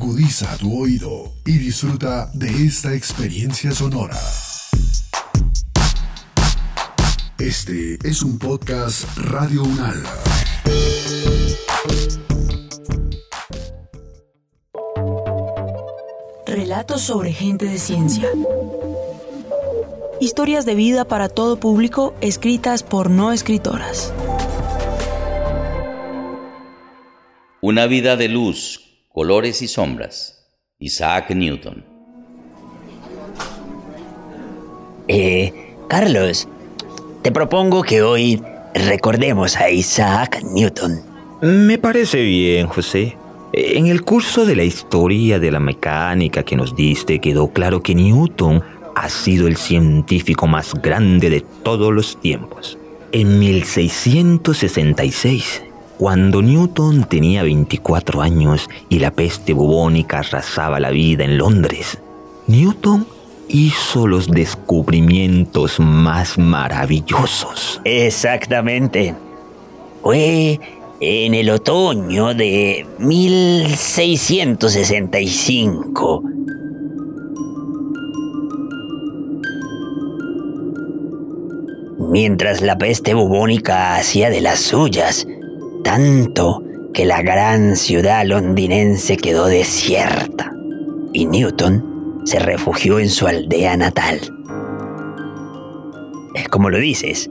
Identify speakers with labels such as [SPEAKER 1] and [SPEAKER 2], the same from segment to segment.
[SPEAKER 1] Agudiza tu oído y disfruta de esta experiencia sonora. Este es un podcast Radio Unal.
[SPEAKER 2] Relatos sobre gente de ciencia. Historias de vida para todo público escritas por no escritoras.
[SPEAKER 3] Una vida de luz, colores y sombras. Isaac Newton.
[SPEAKER 4] Eh, Carlos, te propongo que hoy recordemos a Isaac Newton.
[SPEAKER 5] Me parece bien, José. En el curso de la historia de la mecánica que nos diste quedó claro que Newton ha sido el científico más grande de todos los tiempos. En 1666, cuando Newton tenía 24 años y la peste bubónica arrasaba la vida en Londres, Newton hizo los descubrimientos más maravillosos.
[SPEAKER 4] Exactamente. Fue en el otoño de 1665 mientras la peste bubónica hacía de las suyas, tanto que la gran ciudad londinense quedó desierta y Newton se refugió en su aldea natal. Es como lo dices,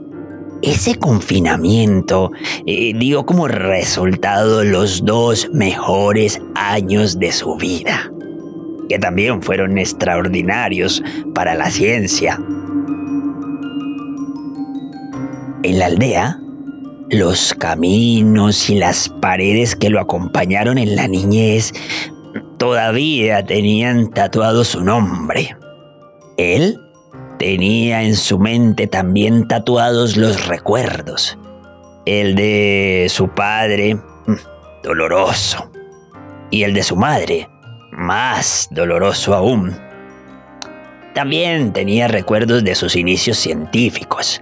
[SPEAKER 4] ese confinamiento eh, dio como resultado los dos mejores años de su vida, que también fueron extraordinarios para la ciencia. En la aldea, los caminos y las paredes que lo acompañaron en la niñez todavía tenían tatuado su nombre. Él tenía en su mente también tatuados los recuerdos. El de su padre, mm, doloroso. Y el de su madre, más doloroso aún. También tenía recuerdos de sus inicios científicos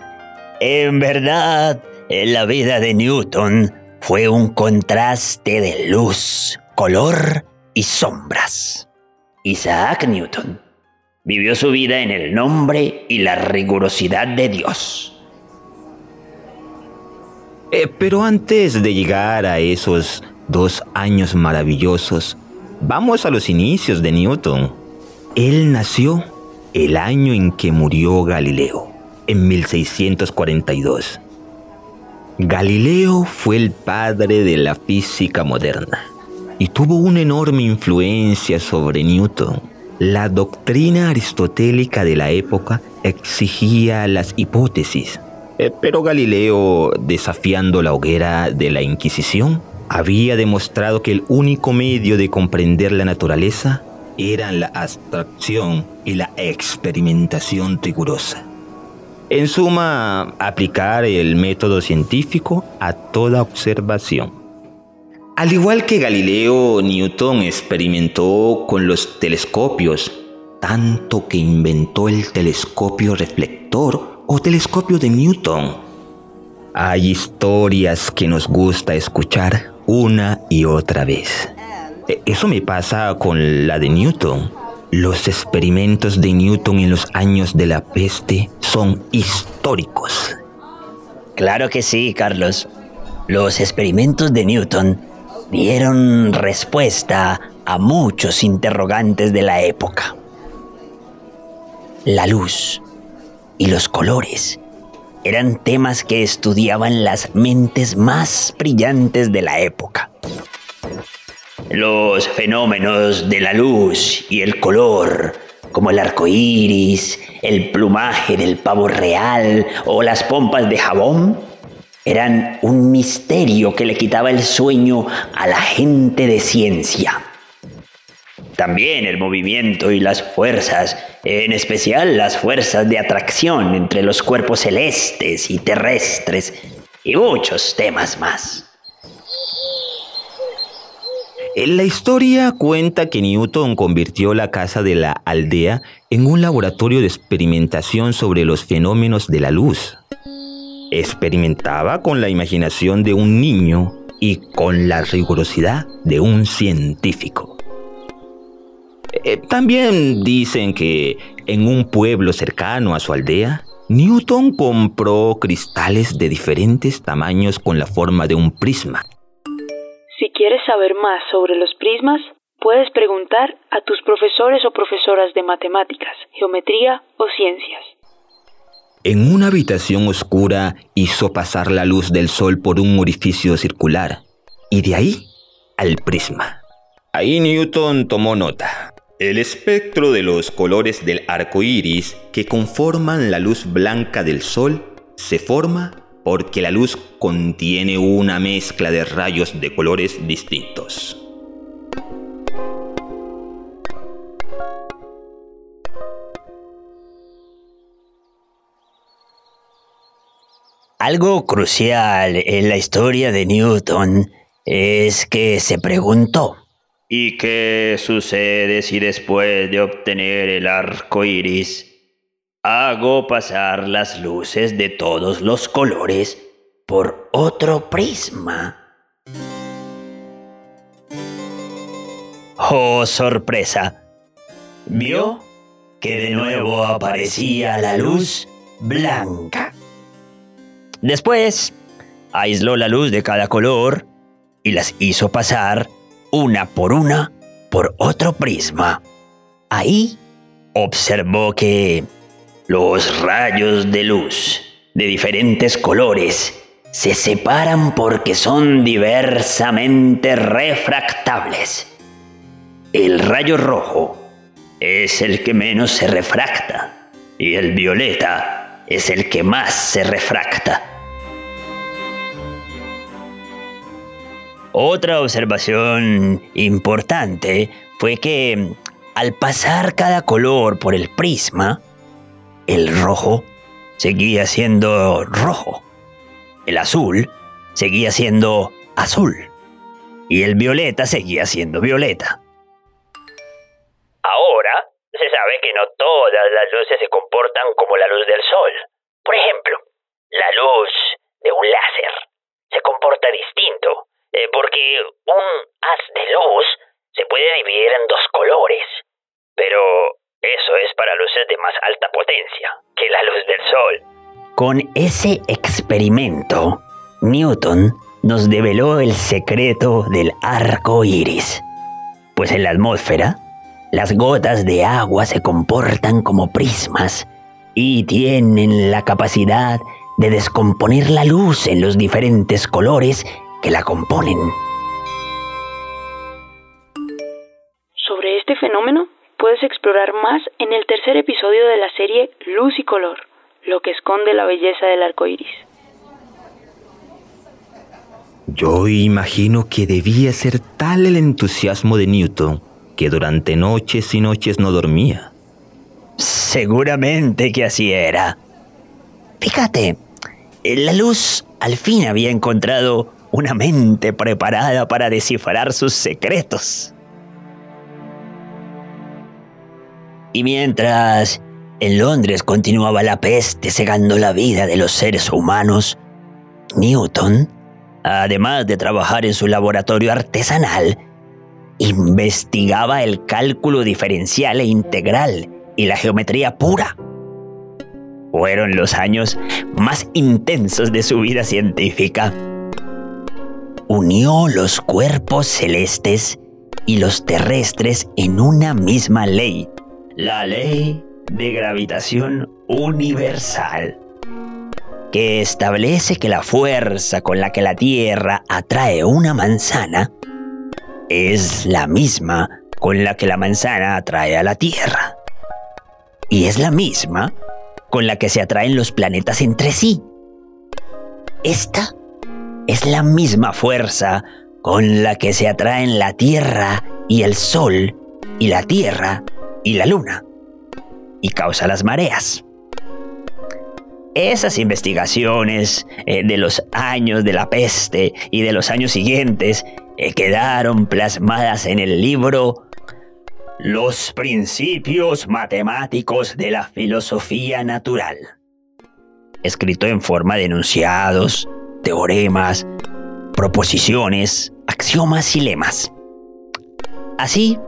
[SPEAKER 4] en verdad, la vida de Newton fue un contraste de luz, color y sombras. Isaac Newton vivió su vida en el nombre y la rigurosidad de Dios.
[SPEAKER 5] Eh, pero antes de llegar a esos dos años maravillosos, vamos a los inicios de Newton. Él nació el año en que murió Galileo en 1642. Galileo fue el padre de la física moderna y tuvo una enorme influencia sobre Newton. La doctrina aristotélica de la época exigía las hipótesis, eh, pero Galileo, desafiando la hoguera de la Inquisición, había demostrado que el único medio de comprender la naturaleza era la abstracción y la experimentación rigurosa. En suma, aplicar el método científico a toda observación. Al igual que Galileo, Newton experimentó con los telescopios, tanto que inventó el telescopio reflector o telescopio de Newton. Hay historias que nos gusta escuchar una y otra vez. E, eso me pasa con la de Newton. Los experimentos de Newton en los años de la peste son históricos.
[SPEAKER 4] Claro que sí, Carlos. Los experimentos de Newton dieron respuesta a muchos interrogantes de la época. La luz y los colores eran temas que estudiaban las mentes más brillantes de la época. Los fenómenos de la luz y el color, como el arco iris, el plumaje del pavo real o las pompas de jabón, eran un misterio que le quitaba el sueño a la gente de ciencia. También el movimiento y las fuerzas, en especial las fuerzas de atracción entre los cuerpos celestes y terrestres, y muchos temas más.
[SPEAKER 5] La historia cuenta que Newton convirtió la casa de la aldea en un laboratorio de experimentación sobre los fenómenos de la luz. Experimentaba con la imaginación de un niño y con la rigurosidad de un científico. Eh, también dicen que en un pueblo cercano a su aldea, Newton compró cristales de diferentes tamaños con la forma de un prisma.
[SPEAKER 2] Si quieres saber más sobre los prismas, puedes preguntar a tus profesores o profesoras de matemáticas, geometría o ciencias.
[SPEAKER 5] En una habitación oscura hizo pasar la luz del sol por un orificio circular y de ahí al prisma. Ahí Newton tomó nota. El espectro de los colores del arco iris que conforman la luz blanca del sol se forma porque la luz contiene una mezcla de rayos de colores distintos.
[SPEAKER 4] Algo crucial en la historia de Newton es que se preguntó.
[SPEAKER 6] ¿Y qué sucede si después de obtener el arco iris hago pasar las luces de todos los colores por otro prisma?
[SPEAKER 4] Oh, sorpresa. Vio que de nuevo aparecía la luz blanca. Después, aisló la luz de cada color y las hizo pasar una por una por otro prisma. Ahí observó que los rayos de luz de diferentes colores se separan porque son diversamente refractables. El rayo rojo es el que menos se refracta y el violeta es el que más se refracta. Otra observación importante fue que al pasar cada color por el prisma, el rojo seguía siendo rojo, el azul seguía siendo azul y el violeta seguía siendo violeta.
[SPEAKER 6] Ahora se sabe que no todas las luces se comportan como la luz del sol. Por ejemplo, la luz de un láser se comporta distinto, eh, porque un haz de luz se puede dividir en dos colores, pero eso es para luces de más alta potencia que la luz del sol.
[SPEAKER 4] Con ese experimento, Newton nos develó el secreto del arco iris. Pues en la atmósfera, las gotas de agua se comportan como prismas y tienen la capacidad de descomponer la luz en los diferentes colores que la componen.
[SPEAKER 2] Puedes explorar más en el tercer episodio de la serie Luz y Color, lo que esconde la belleza del arco iris.
[SPEAKER 5] Yo imagino que debía ser tal el entusiasmo de Newton que durante noches y noches no dormía.
[SPEAKER 4] Seguramente que así era. Fíjate, la luz al fin había encontrado una mente preparada para descifrar sus secretos. Y mientras en Londres continuaba la peste cegando la vida de los seres humanos, Newton, además de trabajar en su laboratorio artesanal, investigaba el cálculo diferencial e integral y la geometría pura. Fueron los años más intensos de su vida científica. Unió los cuerpos celestes y los terrestres en una misma ley, la ley de gravitación universal, que establece que la fuerza con la que la Tierra atrae una manzana es la misma con la que la manzana atrae a la Tierra. Y es la misma con la que se atraen los planetas entre sí. Esta es la misma fuerza con la que se atraen la Tierra y el Sol y la Tierra y la Luna y causa las mareas. Esas investigaciones eh, de los años de la peste y de los años siguientes eh, quedaron plasmadas en el libro Los principios matemáticos de la filosofía natural, escrito en forma de enunciados, teoremas, proposiciones, axiomas y lemas. Así,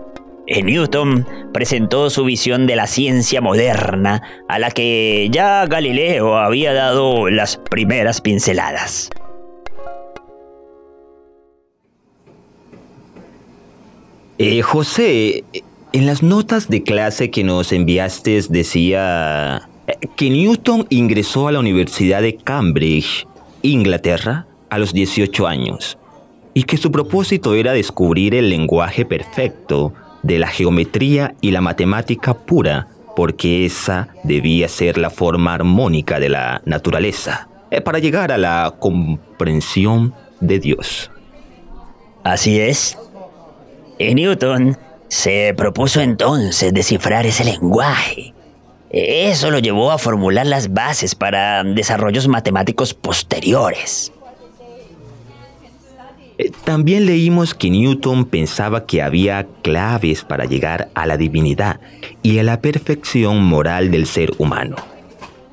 [SPEAKER 4] Newton presentó su visión de la ciencia moderna a la que ya Galileo había dado las primeras pinceladas.
[SPEAKER 5] Eh, José, en las notas de clase que nos enviaste decía eh, que Newton ingresó a la Universidad de Cambridge, Inglaterra, a los 18 años, y que su propósito era descubrir el lenguaje perfecto de la geometría y la matemática pura, porque esa debía ser la forma armónica de la naturaleza, eh, para llegar a la comprensión de Dios.
[SPEAKER 4] Así es, y Newton se propuso entonces descifrar ese lenguaje. Eso lo llevó a formular las bases para desarrollos matemáticos posteriores.
[SPEAKER 5] Eh, también leímos que Newton pensaba que había claves para llegar a la divinidad y a la perfección moral del ser humano.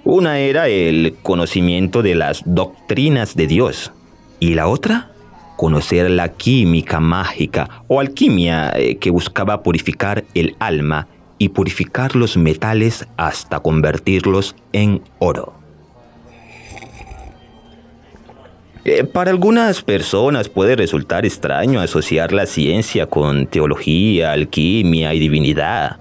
[SPEAKER 5] Una era el conocimiento de las doctrinas de Dios y la otra conocer la química mágica o alquimia eh, que buscaba purificar el alma y purificar los metales hasta convertirlos en oro. Eh, para algunas personas puede resultar extraño asociar la ciencia con teología, alquimia y divinidad,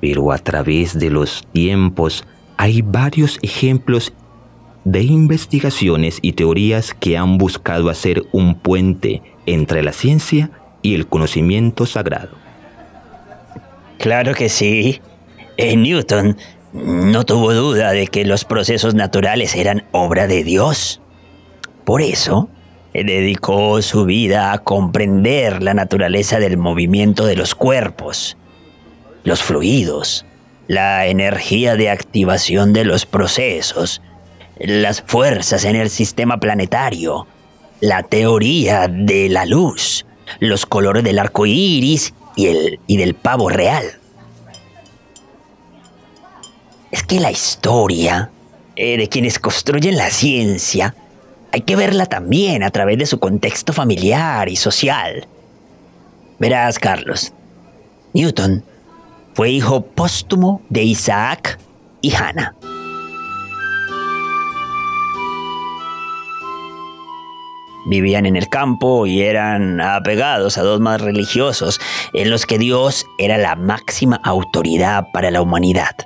[SPEAKER 5] pero a través de los tiempos hay varios ejemplos de investigaciones y teorías que han buscado hacer un puente entre la ciencia y el conocimiento sagrado.
[SPEAKER 4] Claro que sí. En Newton no tuvo duda de que los procesos naturales eran obra de Dios. Por eso, dedicó su vida a comprender la naturaleza del movimiento de los cuerpos, los fluidos, la energía de activación de los procesos las fuerzas en el sistema planetario, la teoría de la luz, los colores del arco iris y, el, y del pavo real. Es que la historia eh, de quienes construyen la ciencia hay que verla también a través de su contexto familiar y social. Verás, Carlos, Newton fue hijo póstumo de Isaac y Hannah. Vivían en el campo y eran apegados a dos más religiosos en los que Dios era la máxima autoridad para la humanidad.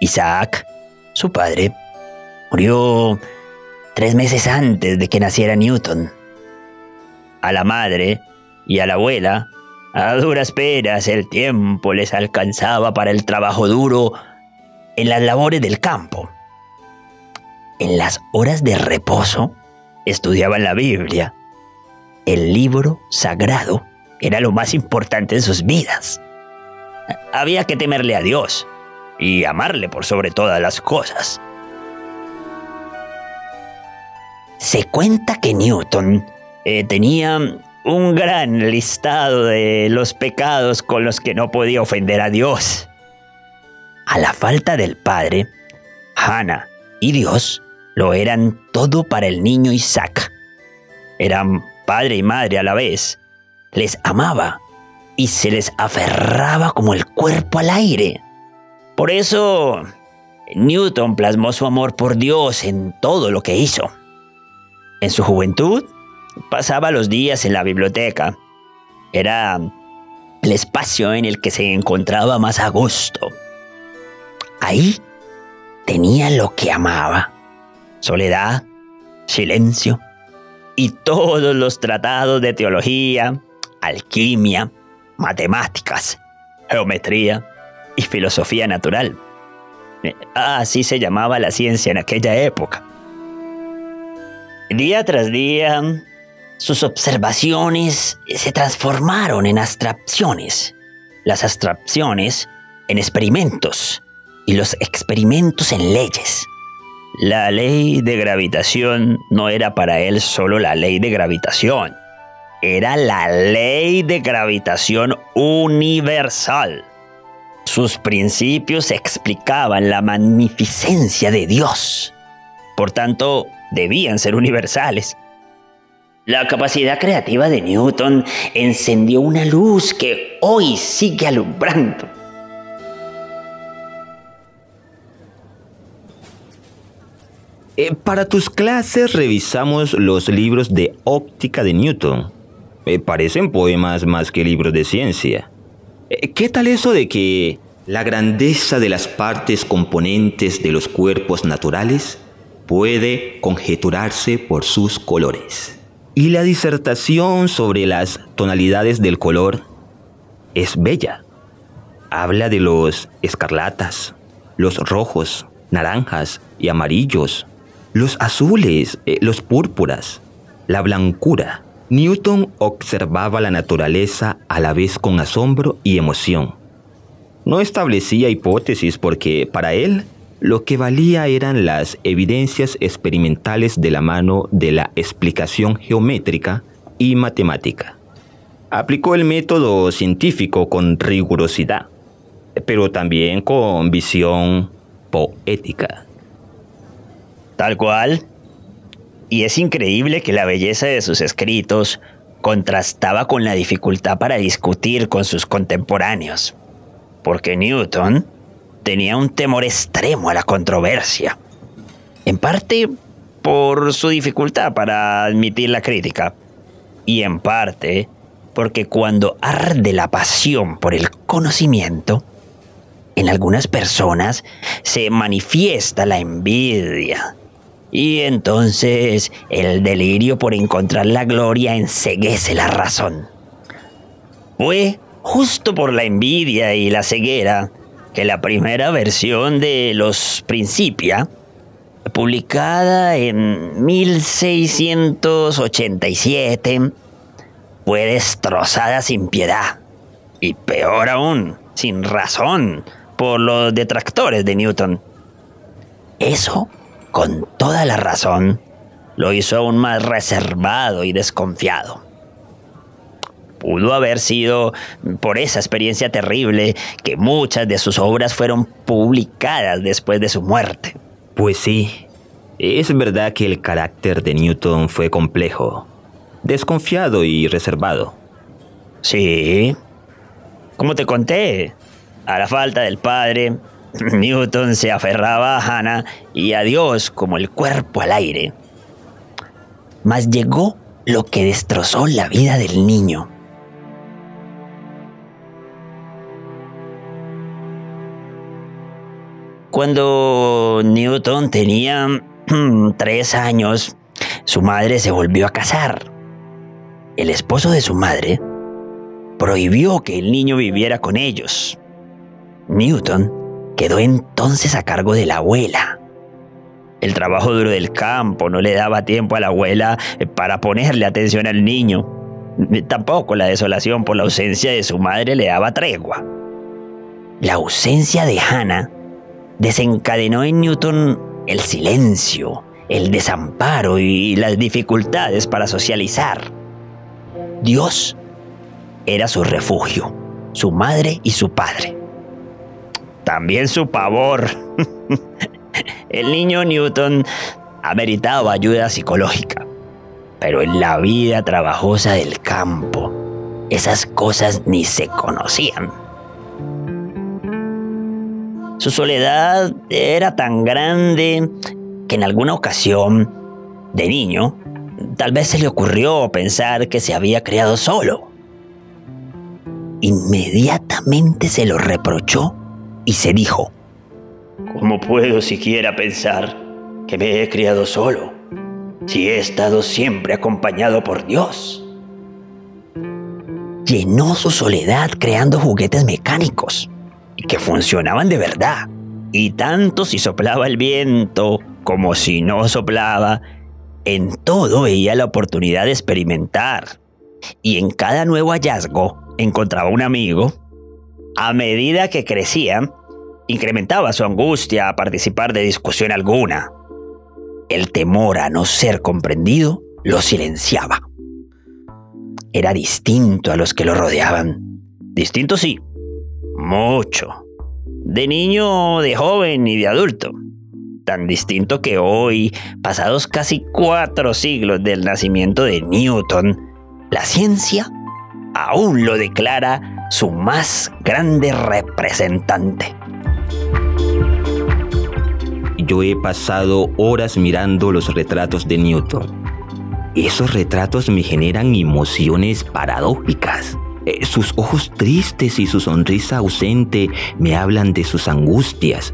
[SPEAKER 4] Isaac, su padre, murió tres meses antes de que naciera Newton. A la madre y a la abuela, a duras penas el tiempo les alcanzaba para el trabajo duro en las labores del campo. En las horas de reposo, estudiaban la Biblia. El libro sagrado era lo más importante en sus vidas. Había que temerle a Dios y amarle por sobre todas las cosas. Se cuenta que Newton eh, tenía un gran listado de los pecados con los que no podía ofender a Dios. A la falta del padre, Hannah y Dios lo eran todo para el niño Isaac. Eran padre y madre a la vez. Les amaba y se les aferraba como el cuerpo al aire. Por eso, Newton plasmó su amor por Dios en todo lo que hizo. En su juventud, pasaba los días en la biblioteca. Era el espacio en el que se encontraba más a gusto. Ahí tenía lo que amaba soledad, silencio y todos los tratados de teología, alquimia, matemáticas, geometría y filosofía natural. Eh, así se llamaba la ciencia en aquella época. Día tras día, sus observaciones se transformaron en abstracciones, las abstracciones en experimentos y los experimentos en leyes. La ley de gravitación no era para él solo la ley de gravitación, era la ley de gravitación universal. Sus principios explicaban la magnificencia de Dios. Por tanto, debían ser universales. La capacidad creativa de Newton encendió una luz que hoy sigue alumbrando.
[SPEAKER 5] Eh, para tus clases revisamos los libros de óptica de Newton. Me parecen poemas más que libros de ciencia. Eh, ¿Qué tal eso de que la grandeza de las partes componentes de los cuerpos naturales puede conjeturarse por sus colores? Y la disertación sobre las tonalidades del color es bella. Habla de los escarlatas, los rojos, naranjas y amarillos, los azules, eh, los púrpuras, la blancura. Newton observaba la naturaleza a la vez con asombro y emoción. No establecía hipótesis porque para él lo que valía eran las evidencias experimentales de la mano de la explicación geométrica y matemática. Aplicó el método científico con rigurosidad, pero también con visión poética.
[SPEAKER 4] Tal cual. Y es increíble que la belleza de sus escritos contrastaba con la dificultad para discutir con sus contemporáneos. Porque Newton tenía un temor extremo a la controversia. En parte por su dificultad para admitir la crítica. Y en parte porque cuando arde la pasión por el conocimiento, en algunas personas se manifiesta la envidia. Y entonces el delirio por encontrar la gloria enseguece la razón. Fue justo por la envidia y la ceguera que la primera versión de Los Principia, publicada en 1687, fue destrozada sin piedad. Y peor aún, sin razón, por los detractores de Newton. Eso, con toda la razón, lo hizo aún más reservado y desconfiado. Pudo haber sido por esa experiencia terrible que muchas de sus obras fueron publicadas después de su muerte.
[SPEAKER 5] Pues sí, es verdad que el carácter de Newton fue complejo, desconfiado y reservado.
[SPEAKER 4] Sí. Como te conté, a la falta del padre, Newton se aferraba a Hannah y a Dios como el cuerpo al aire. Mas llegó lo que destrozó la vida del niño. Cuando Newton tenía tres años, su madre se volvió a casar. El esposo de su madre prohibió que el niño viviera con ellos. Newton quedó entonces a cargo de la abuela. El trabajo duro del campo no le daba tiempo a la abuela para ponerle atención al niño. Tampoco la desolación por la ausencia de su madre le daba tregua. La ausencia de Hannah desencadenó en Newton el silencio, el desamparo y las dificultades para socializar. Dios era su refugio, su madre y su padre. También su pavor. el niño Newton ameritaba ayuda psicológica, pero en la vida trabajosa del campo, esas cosas ni se conocían. Su soledad era tan grande que en alguna ocasión, de niño, tal vez se le ocurrió pensar que se había criado solo. Inmediatamente se lo reprochó y se dijo, ¿Cómo puedo siquiera pensar que me he criado solo si he estado siempre acompañado por Dios? Llenó su soledad creando juguetes mecánicos que funcionaban de verdad. Y tanto si soplaba el viento como si no soplaba, en todo veía la oportunidad de experimentar. Y en cada nuevo hallazgo encontraba un amigo. A medida que crecía, incrementaba su angustia a participar de discusión alguna. El temor a no ser comprendido lo silenciaba. Era distinto a los que lo rodeaban. Distinto sí, mucho. De niño, de joven y de adulto. tan distinto que hoy, pasados casi cuatro siglos del nacimiento de Newton, la ciencia aún lo declara su más grande representante.
[SPEAKER 5] Yo he pasado horas mirando los retratos de Newton. Esos retratos me generan emociones paradójicas. Eh, sus ojos tristes y su sonrisa ausente me hablan de sus angustias,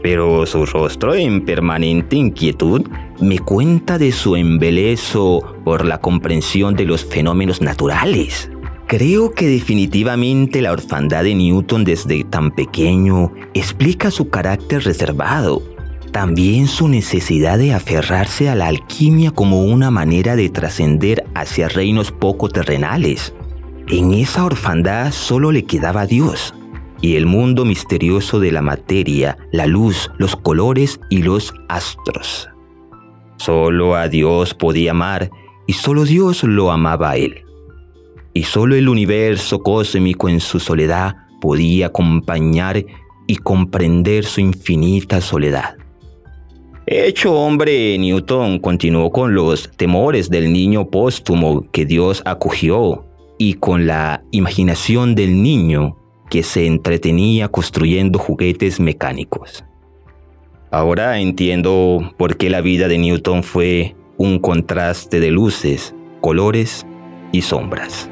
[SPEAKER 5] pero su rostro en permanente inquietud me cuenta de su embelezo por la comprensión de los fenómenos naturales. Creo que definitivamente la orfandad de Newton desde tan pequeño explica su carácter reservado, también su necesidad de aferrarse a la alquimia como una manera de trascender hacia reinos poco terrenales. En esa orfandad solo le quedaba Dios, y el mundo misterioso de la materia, la luz, los colores y los astros. Solo a Dios podía amar y solo Dios lo amaba a él. Y solo el universo cósmico en su soledad podía acompañar y comprender su infinita soledad. Hecho hombre, Newton continuó con los temores del niño póstumo que Dios acogió y con la imaginación del niño que se entretenía construyendo juguetes mecánicos. Ahora entiendo por qué la vida de Newton fue un contraste de luces, colores y sombras.